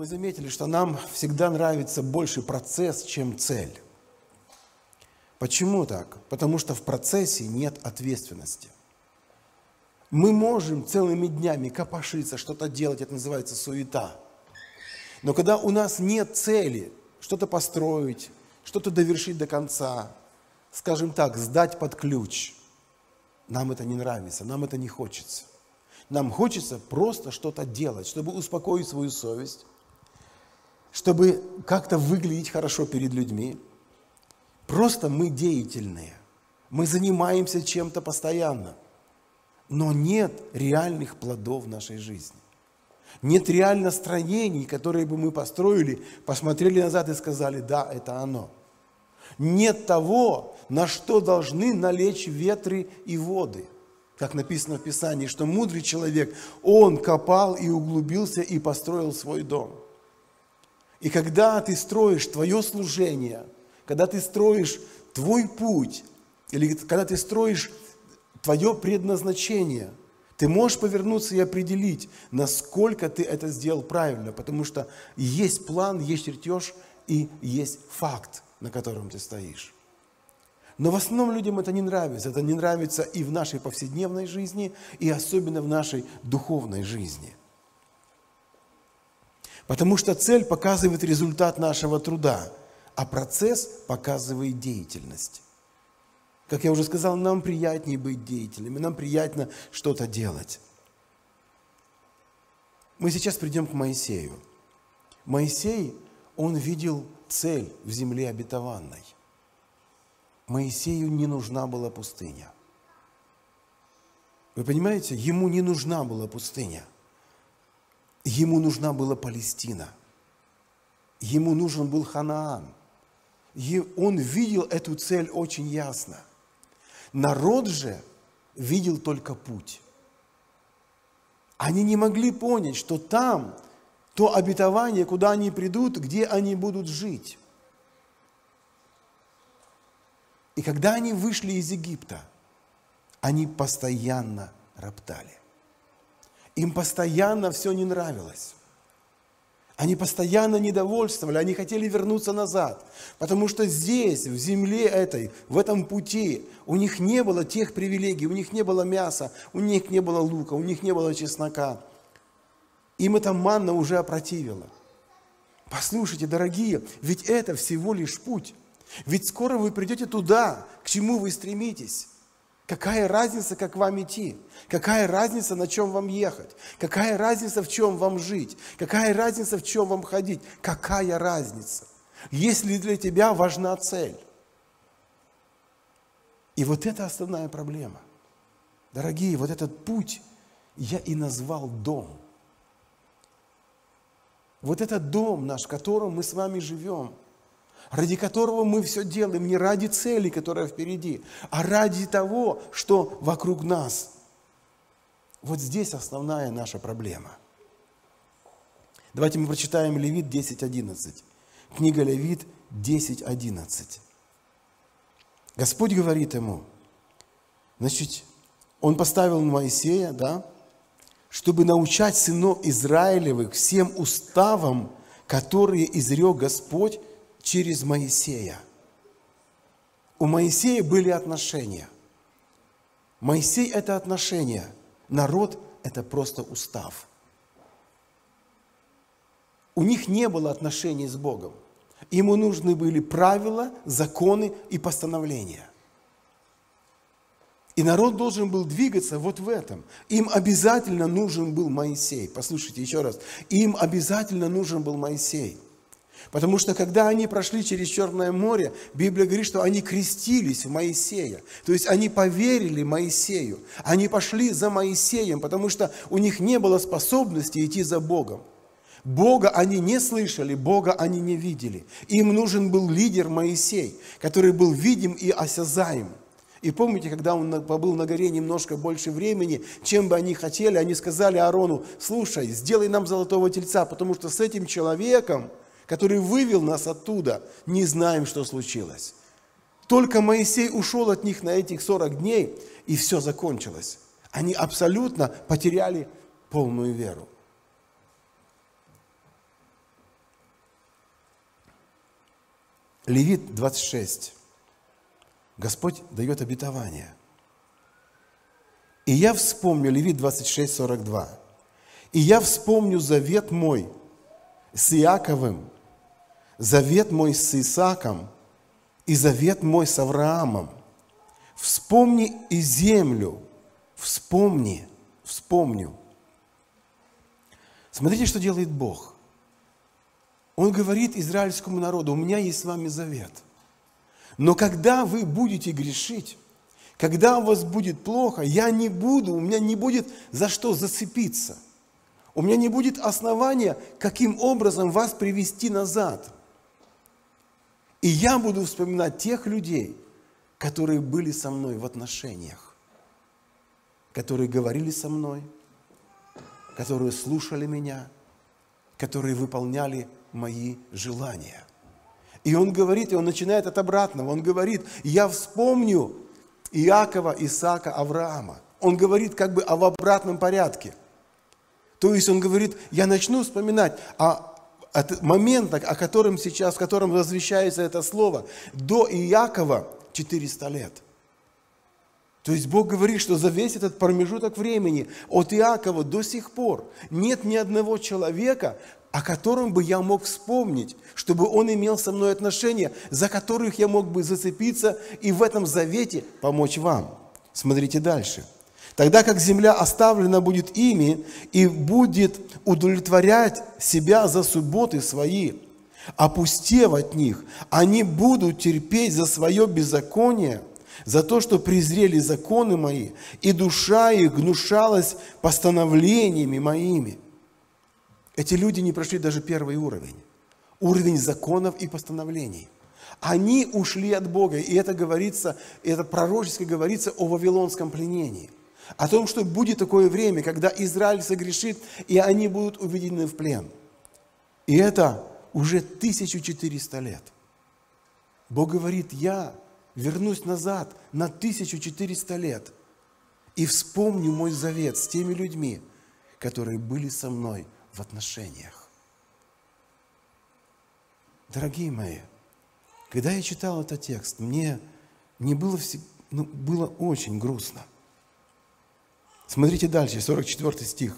мы заметили, что нам всегда нравится больше процесс, чем цель. Почему так? Потому что в процессе нет ответственности. Мы можем целыми днями копошиться, что-то делать, это называется суета. Но когда у нас нет цели, что-то построить, что-то довершить до конца, скажем так, сдать под ключ, нам это не нравится, нам это не хочется. Нам хочется просто что-то делать, чтобы успокоить свою совесть, чтобы как-то выглядеть хорошо перед людьми. Просто мы деятельные. Мы занимаемся чем-то постоянно. Но нет реальных плодов нашей жизни. Нет реально строений, которые бы мы построили, посмотрели назад и сказали, да, это оно. Нет того, на что должны налечь ветры и воды. Как написано в Писании, что мудрый человек, он копал и углубился и построил свой дом. И когда ты строишь твое служение, когда ты строишь твой путь, или когда ты строишь твое предназначение, ты можешь повернуться и определить, насколько ты это сделал правильно, потому что есть план, есть чертеж и есть факт, на котором ты стоишь. Но в основном людям это не нравится. Это не нравится и в нашей повседневной жизни, и особенно в нашей духовной жизни. Потому что цель показывает результат нашего труда, а процесс показывает деятельность. Как я уже сказал, нам приятнее быть деятельными, нам приятно что-то делать. Мы сейчас придем к Моисею. Моисей, он видел цель в земле обетованной. Моисею не нужна была пустыня. Вы понимаете, ему не нужна была пустыня – Ему нужна была Палестина. Ему нужен был Ханаан. И он видел эту цель очень ясно. Народ же видел только путь. Они не могли понять, что там то обетование, куда они придут, где они будут жить. И когда они вышли из Египта, они постоянно роптали. Им постоянно все не нравилось. Они постоянно недовольствовали, они хотели вернуться назад, потому что здесь, в земле этой, в этом пути, у них не было тех привилегий, у них не было мяса, у них не было лука, у них не было чеснока. Им эта манна уже опротивила. Послушайте, дорогие, ведь это всего лишь путь. Ведь скоро вы придете туда, к чему вы стремитесь. Какая разница, как вам идти? Какая разница, на чем вам ехать? Какая разница, в чем вам жить? Какая разница, в чем вам ходить? Какая разница? Если для тебя важна цель? И вот это основная проблема. Дорогие, вот этот путь я и назвал дом. Вот этот дом наш, в котором мы с вами живем – ради которого мы все делаем, не ради цели, которая впереди, а ради того, что вокруг нас. Вот здесь основная наша проблема. Давайте мы прочитаем Левит 10.11. Книга Левит 10.11. Господь говорит ему, значит, он поставил Моисея, да, чтобы научать сынов Израилевых всем уставам, которые изрек Господь через Моисея. У Моисея были отношения. Моисей – это отношения. Народ – это просто устав. У них не было отношений с Богом. Ему нужны были правила, законы и постановления. И народ должен был двигаться вот в этом. Им обязательно нужен был Моисей. Послушайте еще раз. Им обязательно нужен был Моисей – Потому что когда они прошли через Черное море, Библия говорит, что они крестились в Моисея. То есть они поверили Моисею. Они пошли за Моисеем, потому что у них не было способности идти за Богом. Бога они не слышали, Бога они не видели. Им нужен был лидер Моисей, который был видим и осязаем. И помните, когда он побыл на горе немножко больше времени, чем бы они хотели, они сказали Аарону, слушай, сделай нам золотого тельца, потому что с этим человеком который вывел нас оттуда, не знаем, что случилось. Только Моисей ушел от них на этих 40 дней, и все закончилось. Они абсолютно потеряли полную веру. Левит 26. Господь дает обетование. «И я вспомню» Левит 26, 42. «И я вспомню завет мой с Иаковым, завет мой с Исааком и завет мой с Авраамом. Вспомни и землю, вспомни, вспомню. Смотрите, что делает Бог. Он говорит израильскому народу, у меня есть с вами завет. Но когда вы будете грешить, когда у вас будет плохо, я не буду, у меня не будет за что зацепиться. У меня не будет основания, каким образом вас привести назад. И я буду вспоминать тех людей, которые были со мной в отношениях, которые говорили со мной, которые слушали меня, которые выполняли мои желания. И он говорит, и он начинает от обратного. Он говорит, я вспомню Иакова, Исаака, Авраама. Он говорит как бы об обратном порядке. То есть он говорит, я начну вспоминать о от момента, о котором сейчас, в котором возвещается это слово, до Иакова 400 лет. То есть Бог говорит, что за весь этот промежуток времени от Иакова до сих пор нет ни одного человека, о котором бы я мог вспомнить, чтобы он имел со мной отношения, за которых я мог бы зацепиться и в этом завете помочь вам. Смотрите дальше. Тогда как земля оставлена будет ими и будет удовлетворять себя за субботы свои, опустев от них, они будут терпеть за свое беззаконие, за то, что презрели законы мои, и душа их гнушалась постановлениями моими – эти люди не прошли даже первый уровень. Уровень законов и постановлений. Они ушли от Бога. И это говорится, это пророчески говорится о вавилонском пленении. О том, что будет такое время, когда Израиль согрешит, и они будут уведены в плен. И это уже 1400 лет. Бог говорит, я вернусь назад на 1400 лет и вспомню мой завет с теми людьми, которые были со мной в отношениях. Дорогие мои, когда я читал этот текст, мне не было, ну, было очень грустно. Смотрите дальше, 44 стих.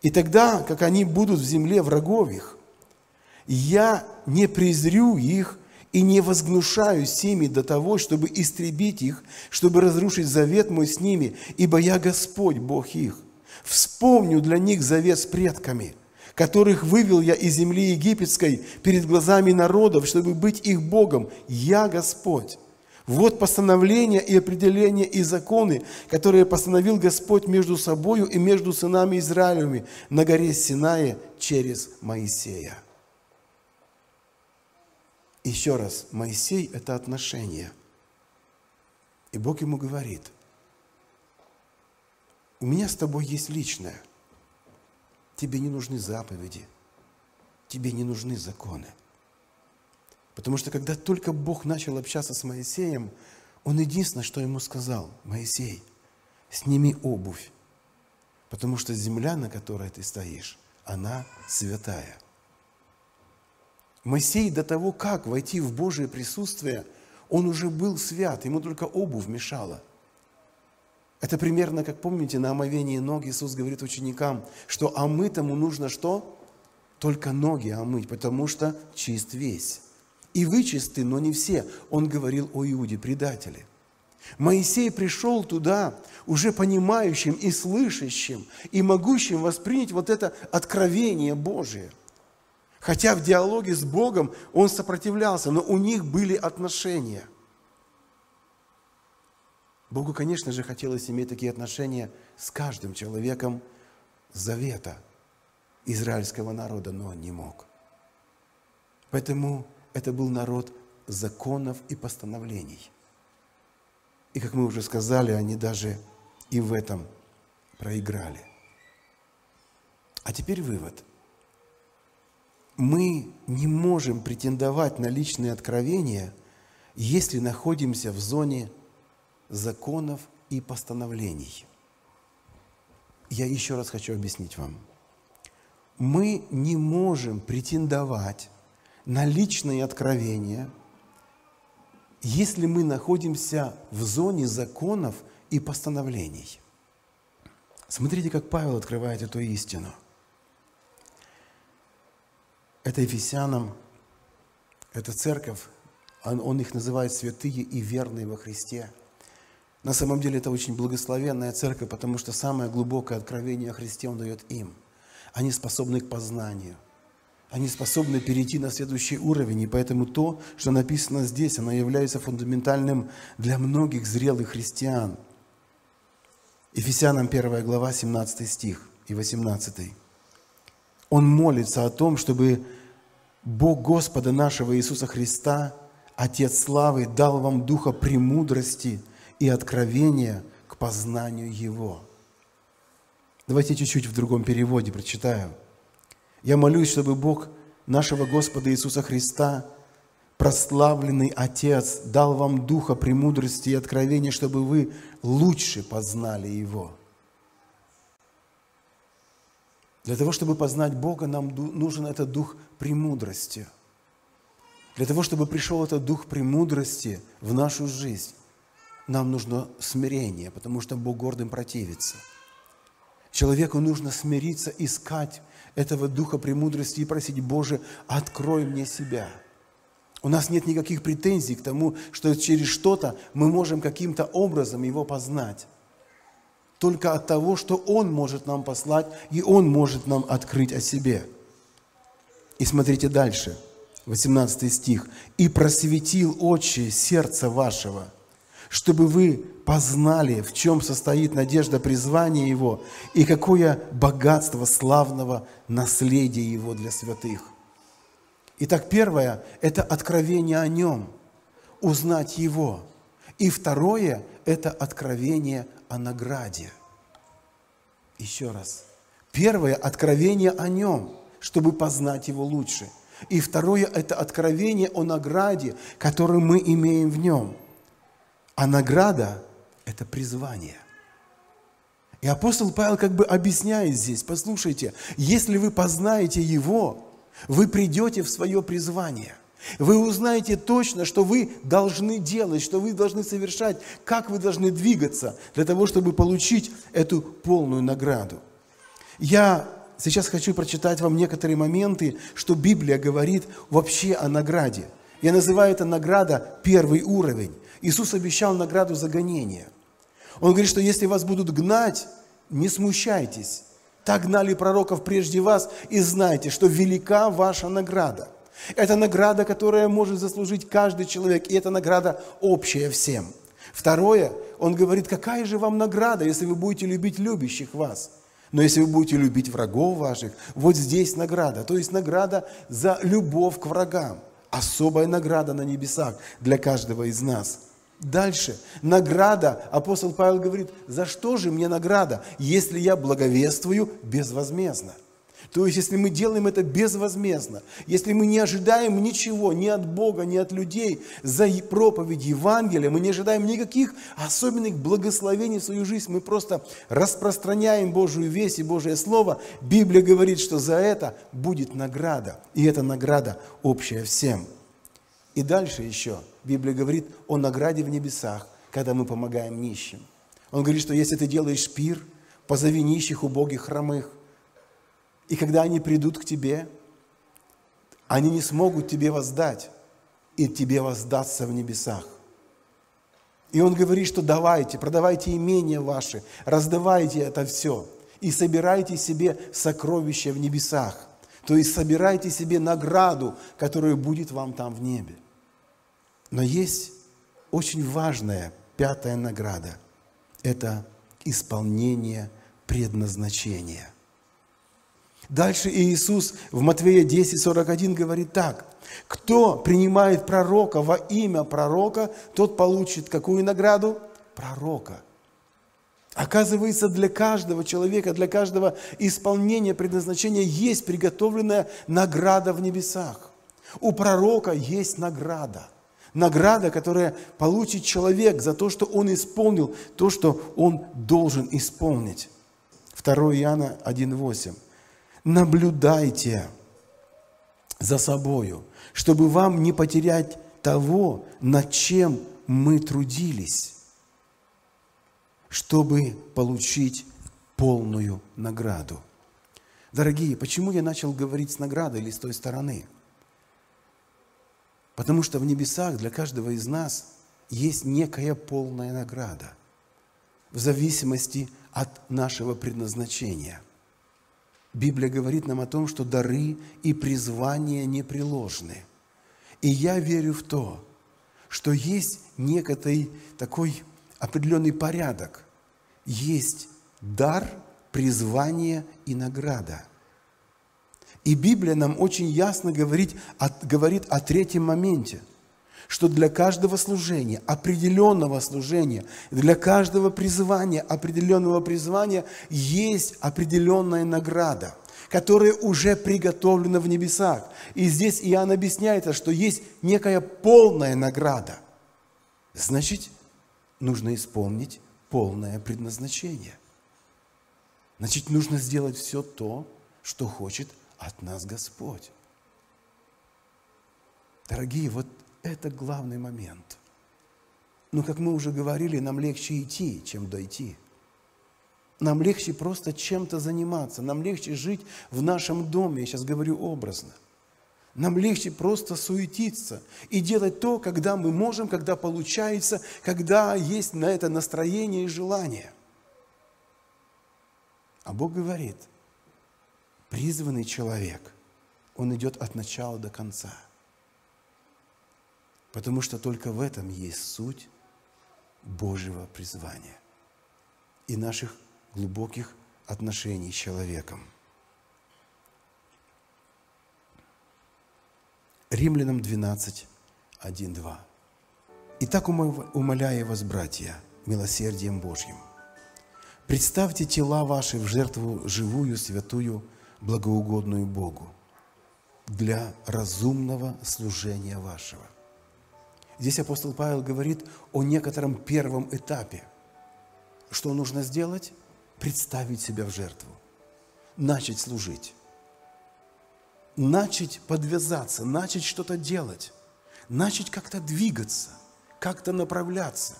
«И тогда, как они будут в земле врагов их, я не презрю их и не возгнушаюсь ими до того, чтобы истребить их, чтобы разрушить завет мой с ними, ибо я Господь, Бог их. Вспомню для них завет с предками, которых вывел я из земли египетской перед глазами народов, чтобы быть их Богом. Я Господь. Вот постановления и определения и законы, которые постановил Господь между собою и между сынами Израилевыми на горе Синае через Моисея. Еще раз, Моисей – это отношение. И Бог ему говорит, у меня с тобой есть личное – Тебе не нужны заповеди, тебе не нужны законы. Потому что когда только Бог начал общаться с Моисеем, он единственное, что ему сказал, Моисей, сними обувь, потому что земля, на которой ты стоишь, она святая. Моисей до того, как войти в Божие присутствие, он уже был свят, ему только обувь мешала – это примерно, как помните, на омовении ног Иисус говорит ученикам, что омытому нужно что? Только ноги омыть, потому что чист весь. И вы чисты, но не все. Он говорил о Иуде, предателе. Моисей пришел туда уже понимающим и слышащим, и могущим воспринять вот это откровение Божие. Хотя в диалоге с Богом он сопротивлялся, но у них были отношения – Богу, конечно же, хотелось иметь такие отношения с каждым человеком завета израильского народа, но он не мог. Поэтому это был народ законов и постановлений. И, как мы уже сказали, они даже и в этом проиграли. А теперь вывод. Мы не можем претендовать на личные откровения, если находимся в зоне законов и постановлений. Я еще раз хочу объяснить вам. Мы не можем претендовать на личные откровения, если мы находимся в зоне законов и постановлений. Смотрите, как Павел открывает эту истину. Это Ефесянам, это церковь, он, их называет святые и верные во Христе. На самом деле это очень благословенная церковь, потому что самое глубокое откровение о Христе Он дает им. Они способны к познанию. Они способны перейти на следующий уровень. И поэтому то, что написано здесь, оно является фундаментальным для многих зрелых христиан. Ефесянам 1 глава, 17 стих и 18. Он молится о том, чтобы Бог Господа нашего Иисуса Христа, Отец славы, дал вам духа премудрости и откровения к познанию Его. Давайте чуть-чуть в другом переводе прочитаю. Я молюсь, чтобы Бог нашего Господа Иисуса Христа, прославленный Отец, дал вам духа премудрости и откровения, чтобы вы лучше познали Его. Для того, чтобы познать Бога, нам нужен этот дух премудрости. Для того, чтобы пришел этот дух премудрости в нашу жизнь, нам нужно смирение, потому что Бог гордым противится – Человеку нужно смириться, искать этого духа премудрости и просить, Боже, открой мне себя. У нас нет никаких претензий к тому, что через что-то мы можем каким-то образом его познать. Только от того, что Он может нам послать, и Он может нам открыть о себе. И смотрите дальше, 18 стих. «И просветил очи сердца вашего, чтобы вы познали, в чем состоит надежда призвания Его и какое богатство славного наследия Его для святых. Итак, первое – это откровение о Нем, узнать Его. И второе – это откровение о награде. Еще раз. Первое – откровение о Нем, чтобы познать Его лучше. И второе – это откровение о награде, которую мы имеем в Нем – а награда – это призвание. И апостол Павел как бы объясняет здесь, послушайте, если вы познаете Его, вы придете в свое призвание. Вы узнаете точно, что вы должны делать, что вы должны совершать, как вы должны двигаться для того, чтобы получить эту полную награду. Я сейчас хочу прочитать вам некоторые моменты, что Библия говорит вообще о награде. Я называю это награда первый уровень. Иисус обещал награду за гонение. Он говорит, что если вас будут гнать, не смущайтесь. Так гнали пророков прежде вас, и знайте, что велика ваша награда. Это награда, которая может заслужить каждый человек, и это награда общая всем. Второе, он говорит, какая же вам награда, если вы будете любить любящих вас. Но если вы будете любить врагов ваших, вот здесь награда. То есть награда за любовь к врагам. Особая награда на небесах для каждого из нас – Дальше. Награда. Апостол Павел говорит, за что же мне награда, если я благовествую безвозмездно? То есть, если мы делаем это безвозмездно, если мы не ожидаем ничего ни от Бога, ни от людей за проповедь Евангелия, мы не ожидаем никаких особенных благословений в свою жизнь, мы просто распространяем Божию весть и Божие Слово, Библия говорит, что за это будет награда, и эта награда общая всем. И дальше еще Библия говорит о награде в небесах, когда мы помогаем нищим. Он говорит, что если ты делаешь пир, позови нищих, убогих, хромых. И когда они придут к тебе, они не смогут тебе воздать, и тебе воздастся в небесах. И он говорит, что давайте, продавайте имения ваши, раздавайте это все и собирайте себе сокровища в небесах. То есть собирайте себе награду, которая будет вам там в небе. Но есть очень важная пятая награда. Это исполнение предназначения. Дальше Иисус в Матвея 10, 41 говорит так. Кто принимает пророка во имя пророка, тот получит какую награду? Пророка. Оказывается, для каждого человека, для каждого исполнения предназначения есть приготовленная награда в небесах. У пророка есть награда награда, которая получит человек за то, что он исполнил то, что он должен исполнить. 2 Иоанна 1,8. Наблюдайте за собою, чтобы вам не потерять того, над чем мы трудились, чтобы получить полную награду. Дорогие, почему я начал говорить с наградой или с той стороны? Потому что в небесах для каждого из нас есть некая полная награда в зависимости от нашего предназначения. Библия говорит нам о том, что дары и призвания непреложны. И я верю в то, что есть некоторый такой определенный порядок. Есть дар, призвание и награда. И Библия нам очень ясно говорит, говорит о третьем моменте – что для каждого служения, определенного служения, для каждого призвания, определенного призвания есть определенная награда, которая уже приготовлена в небесах. И здесь Иоанн объясняет, что есть некая полная награда. Значит, нужно исполнить полное предназначение. Значит, нужно сделать все то, что хочет от нас Господь. Дорогие, вот это главный момент. Но, как мы уже говорили, нам легче идти, чем дойти. Нам легче просто чем-то заниматься, нам легче жить в нашем доме, я сейчас говорю образно. Нам легче просто суетиться и делать то, когда мы можем, когда получается, когда есть на это настроение и желание. А Бог говорит, призванный человек, он идет от начала до конца – Потому что только в этом есть суть Божьего призвания и наших глубоких отношений с человеком. Римлянам 12, 1, 2. «Итак, умоляю вас, братья, милосердием Божьим, представьте тела ваши в жертву живую, святую, благоугодную Богу для разумного служения вашего. Здесь апостол Павел говорит о некотором первом этапе. Что нужно сделать? Представить себя в жертву. Начать служить. Начать подвязаться, начать что-то делать. Начать как-то двигаться, как-то направляться.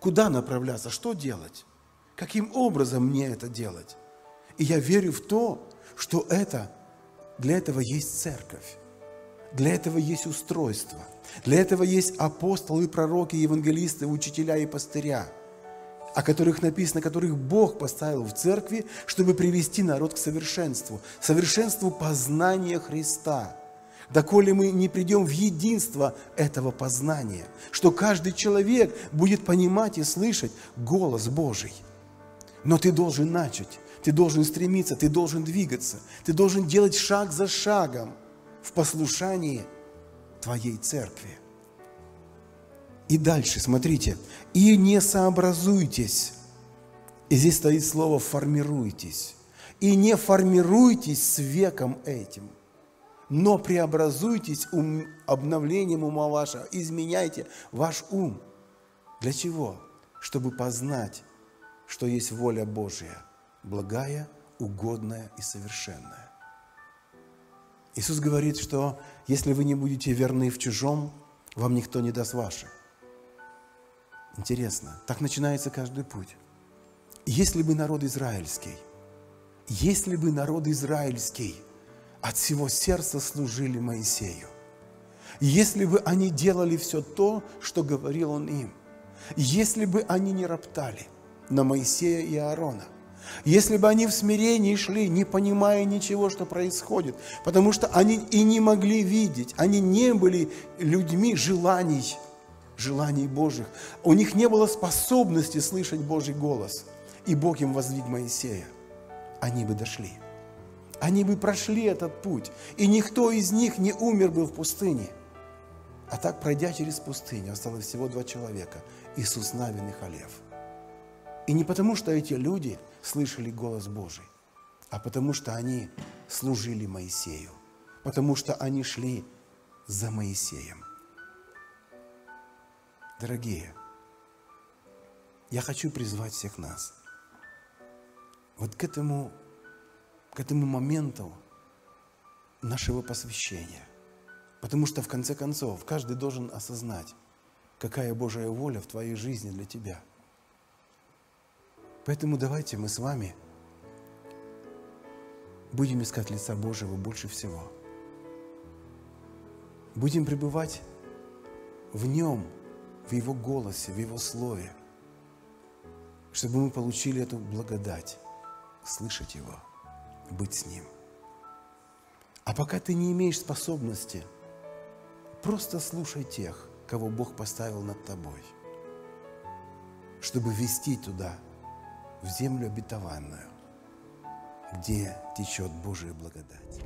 Куда направляться? Что делать? Каким образом мне это делать? И я верю в то, что это, для этого есть церковь. Для этого есть устройство. Для этого есть апостолы, пророки, евангелисты, учителя и пастыря, о которых написано, которых Бог поставил в церкви, чтобы привести народ к совершенству, совершенству познания Христа. Доколе мы не придем в единство этого познания, что каждый человек будет понимать и слышать голос Божий. Но ты должен начать, ты должен стремиться, ты должен двигаться, ты должен делать шаг за шагом – в послушании Твоей церкви. И дальше, смотрите, и не сообразуйтесь. И здесь стоит слово «формируйтесь». И не формируйтесь с веком этим, но преобразуйтесь ум, обновлением ума вашего, изменяйте ваш ум. Для чего? Чтобы познать, что есть воля Божья, благая, угодная и совершенная. Иисус говорит, что если вы не будете верны в чужом, вам никто не даст ваше. Интересно, так начинается каждый путь. Если бы народ израильский, если бы народ израильский от всего сердца служили Моисею, если бы они делали все то, что говорил он им, если бы они не роптали на Моисея и Аарона, если бы они в смирении шли, не понимая ничего, что происходит, потому что они и не могли видеть, они не были людьми желаний, желаний Божьих. У них не было способности слышать Божий голос. И Бог им воздвиг Моисея. Они бы дошли. Они бы прошли этот путь. И никто из них не умер бы в пустыне. А так, пройдя через пустыню, осталось всего два человека. Иисус Навин и Халев. И не потому, что эти люди – слышали голос Божий, а потому что они служили Моисею, потому что они шли за Моисеем. Дорогие, я хочу призвать всех нас вот к этому, к этому моменту нашего посвящения. Потому что в конце концов каждый должен осознать, какая Божья воля в твоей жизни для тебя. Поэтому давайте мы с вами будем искать лица Божьего больше всего. Будем пребывать в Нем, в Его голосе, в Его Слове, чтобы мы получили эту благодать, слышать Его, быть с Ним. А пока ты не имеешь способности, просто слушай тех, кого Бог поставил над тобой, чтобы вести туда, в землю обетованную, где течет Божия благодать.